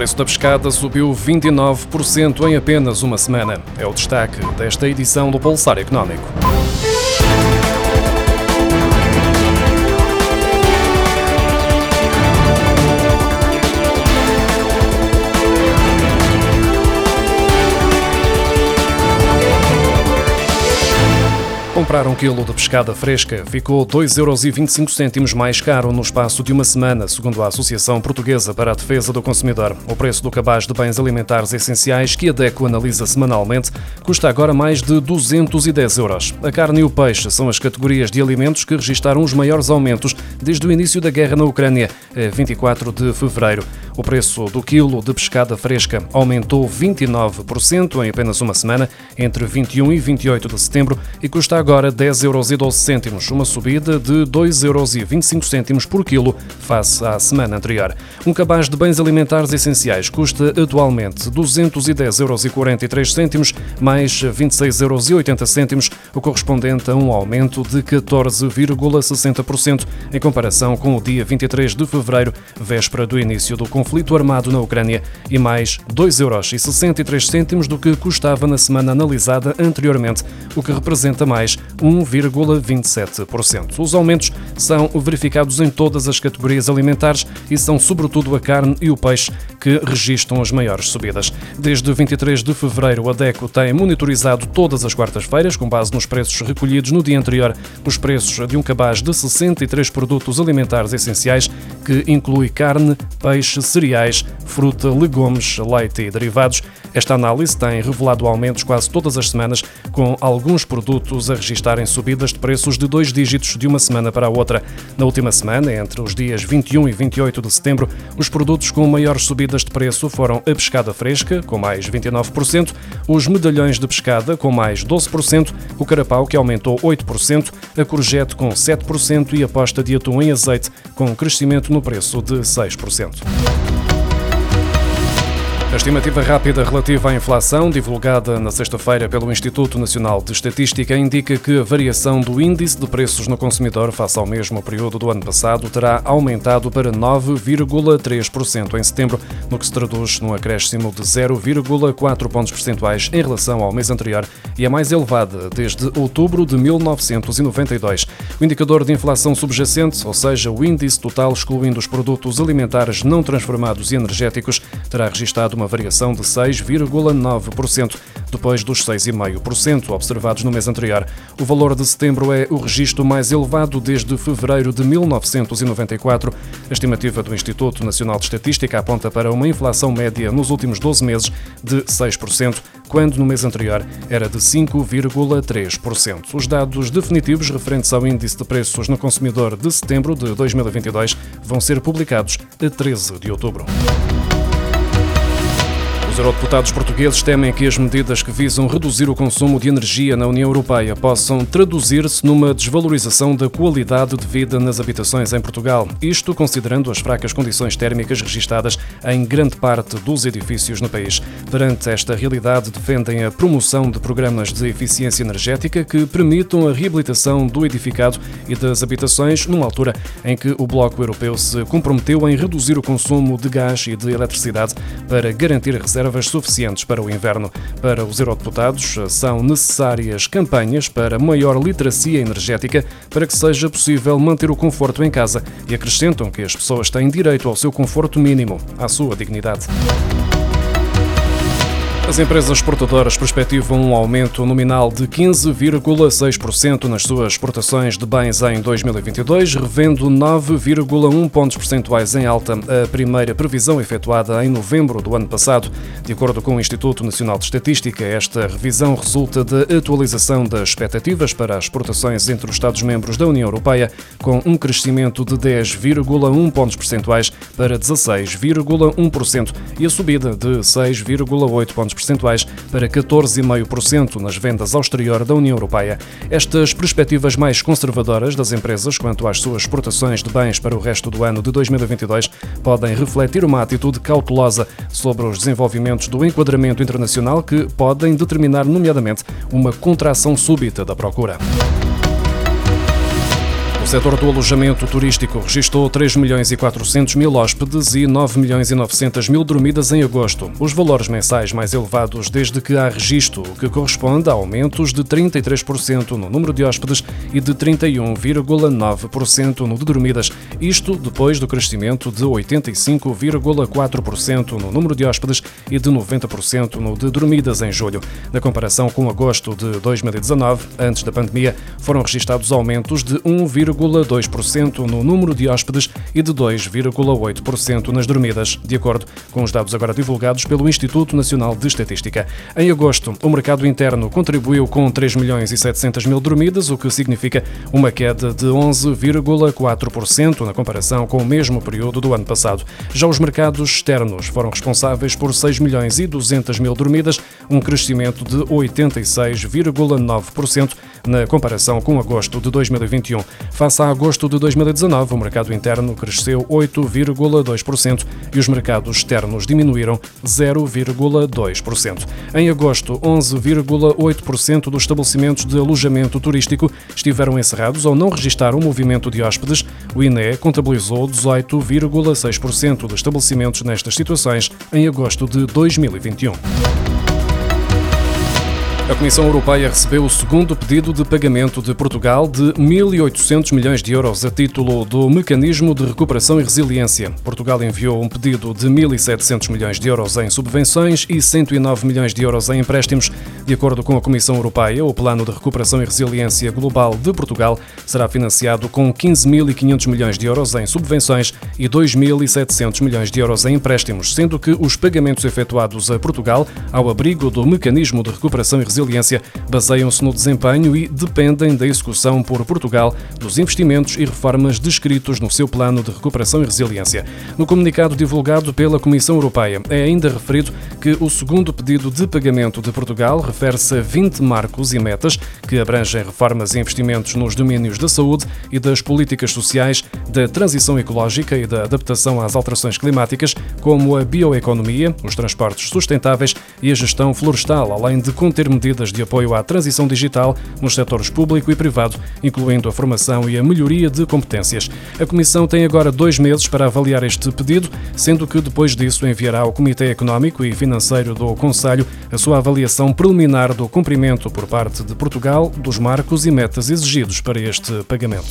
preço da pescada subiu 29% em apenas uma semana. É o destaque desta edição do Pulsar Económico. Comprar um quilo de pescada fresca ficou 2,25 euros mais caro no espaço de uma semana, segundo a Associação Portuguesa para a Defesa do Consumidor. O preço do cabaz de bens alimentares essenciais, que a DECO analisa semanalmente, custa agora mais de 210 euros. A carne e o peixe são as categorias de alimentos que registaram os maiores aumentos desde o início da guerra na Ucrânia, 24 de fevereiro. O preço do quilo de pescada fresca aumentou 29% em apenas uma semana, entre 21 e 28 de setembro, e custa agora 10,12 euros, uma subida de 2,25 euros por quilo face à semana anterior. Um cabaz de bens alimentares essenciais custa atualmente 210,43 euros, mais 26,80 euros, o correspondente a um aumento de 14,60% em comparação com o dia 23 de fevereiro, véspera do início do conflito armado na Ucrânia, e mais 2,63 euros do que custava na semana analisada anteriormente, o que representa mais 1,27%. Os aumentos são verificados em todas as categorias alimentares e são sobretudo a carne e o peixe que registram as maiores subidas. Desde 23 de fevereiro, a DECO tem monitorizado todas as quartas-feiras, com base nos preços recolhidos no dia anterior, os preços de um cabaz de 63 produtos alimentares essenciais, que inclui carne, peixe, cereais, fruta, legumes, leite e derivados. Esta análise tem revelado aumentos quase todas as semanas, com alguns produtos a registarem subidas de preços de dois dígitos de uma semana para a outra. Na última semana, entre os dias 21 e 28 de setembro, os produtos com maiores subidas de preço foram a pescada fresca, com mais 29%, os medalhões de pescada, com mais 12%, o carapau, que aumentou 8%, a courgette, com 7% e a posta de atum em azeite, com crescimento no preço de 6%. A estimativa rápida relativa à inflação, divulgada na sexta-feira pelo Instituto Nacional de Estatística, indica que a variação do índice de preços no consumidor face ao mesmo período do ano passado terá aumentado para 9,3% em setembro, no que se traduz num acréscimo de 0,4 pontos percentuais em relação ao mês anterior e a mais elevada desde outubro de 1992. O indicador de inflação subjacente, ou seja, o índice total excluindo os produtos alimentares não transformados e energéticos, terá registrado uma variação de 6,9%, depois dos 6,5% observados no mês anterior. O valor de setembro é o registro mais elevado desde fevereiro de 1994. A estimativa do Instituto Nacional de Estatística aponta para uma inflação média nos últimos 12 meses de 6%, quando no mês anterior era de 5,3%. Os dados definitivos referentes ao índice de preços no consumidor de setembro de 2022 vão ser publicados a 13 de outubro. Os eurodeputados portugueses temem que as medidas que visam reduzir o consumo de energia na União Europeia possam traduzir-se numa desvalorização da qualidade de vida nas habitações em Portugal. Isto considerando as fracas condições térmicas registadas em grande parte dos edifícios no país. Perante esta realidade, defendem a promoção de programas de eficiência energética que permitam a reabilitação do edificado e das habitações numa altura em que o Bloco Europeu se comprometeu em reduzir o consumo de gás e de eletricidade para garantir a reserva reservas suficientes para o inverno. Para os eurodeputados, são necessárias campanhas para maior literacia energética para que seja possível manter o conforto em casa e acrescentam que as pessoas têm direito ao seu conforto mínimo, à sua dignidade. As empresas exportadoras perspectivam um aumento nominal de 15,6% nas suas exportações de bens em 2022, revendo 9,1 pontos percentuais em alta a primeira previsão efetuada em novembro do ano passado. De acordo com o Instituto Nacional de Estatística, esta revisão resulta da atualização das expectativas para as exportações entre os Estados-membros da União Europeia, com um crescimento de 10,1 pontos percentuais para 16,1% e a subida de 6,8 pontos percentuais para 14,5% nas vendas ao exterior da União Europeia. Estas perspectivas mais conservadoras das empresas quanto às suas exportações de bens para o resto do ano de 2022 podem refletir uma atitude cautelosa sobre os desenvolvimentos do enquadramento internacional que podem determinar, nomeadamente, uma contração súbita da procura. Setor do alojamento turístico registrou 3 milhões e 400 mil hóspedes e 9 milhões e 900 mil dormidas em agosto, os valores mensais mais elevados desde que há registro, o que corresponde a aumentos de 33% no número de hóspedes e de 31,9% no de dormidas, isto depois do crescimento de 85,4% no número de hóspedes e de 90% no de dormidas em julho. Na comparação com agosto de 2019, antes da pandemia, foram registados aumentos de 1, 1,2% no número de hóspedes e de 2,8% nas dormidas, de acordo com os dados agora divulgados pelo Instituto Nacional de Estatística. Em agosto, o mercado interno contribuiu com 3 milhões e 700 mil dormidas, o que significa uma queda de 11,4% na comparação com o mesmo período do ano passado. Já os mercados externos foram responsáveis por 6 milhões e 200 mil dormidas, um crescimento de 86,9% na comparação com agosto de 2021. Face a agosto de 2019, o mercado interno cresceu 8,2% e os mercados externos diminuíram 0,2%. Em agosto, 11,8% dos estabelecimentos de alojamento turístico estiveram encerrados ou não registaram movimento de hóspedes. O INE contabilizou 18,6% de estabelecimentos nestas situações em agosto de 2021. A Comissão Europeia recebeu o segundo pedido de pagamento de Portugal de 1.800 milhões de euros a título do Mecanismo de Recuperação e Resiliência. Portugal enviou um pedido de 1.700 milhões de euros em subvenções e 109 milhões de euros em empréstimos. De acordo com a Comissão Europeia, o Plano de Recuperação e Resiliência Global de Portugal será financiado com 15.500 milhões de euros em subvenções e 2.700 milhões de euros em empréstimos, sendo que os pagamentos efetuados a Portugal, ao abrigo do Mecanismo de Recuperação e Resiliência, resiliência baseiam-se no desempenho e dependem da execução por Portugal dos investimentos e reformas descritos no seu plano de recuperação e resiliência. No comunicado divulgado pela Comissão Europeia, é ainda referido que o segundo pedido de pagamento de Portugal refere-se a 20 marcos e metas que abrangem reformas e investimentos nos domínios da saúde e das políticas sociais, da transição ecológica e da adaptação às alterações climáticas, como a bioeconomia, os transportes sustentáveis e a gestão florestal, além de conter medidas medidas de apoio à transição digital nos setores público e privado, incluindo a formação e a melhoria de competências. A Comissão tem agora dois meses para avaliar este pedido, sendo que depois disso enviará ao Comitê Económico e Financeiro do Conselho a sua avaliação preliminar do cumprimento por parte de Portugal dos marcos e metas exigidos para este pagamento.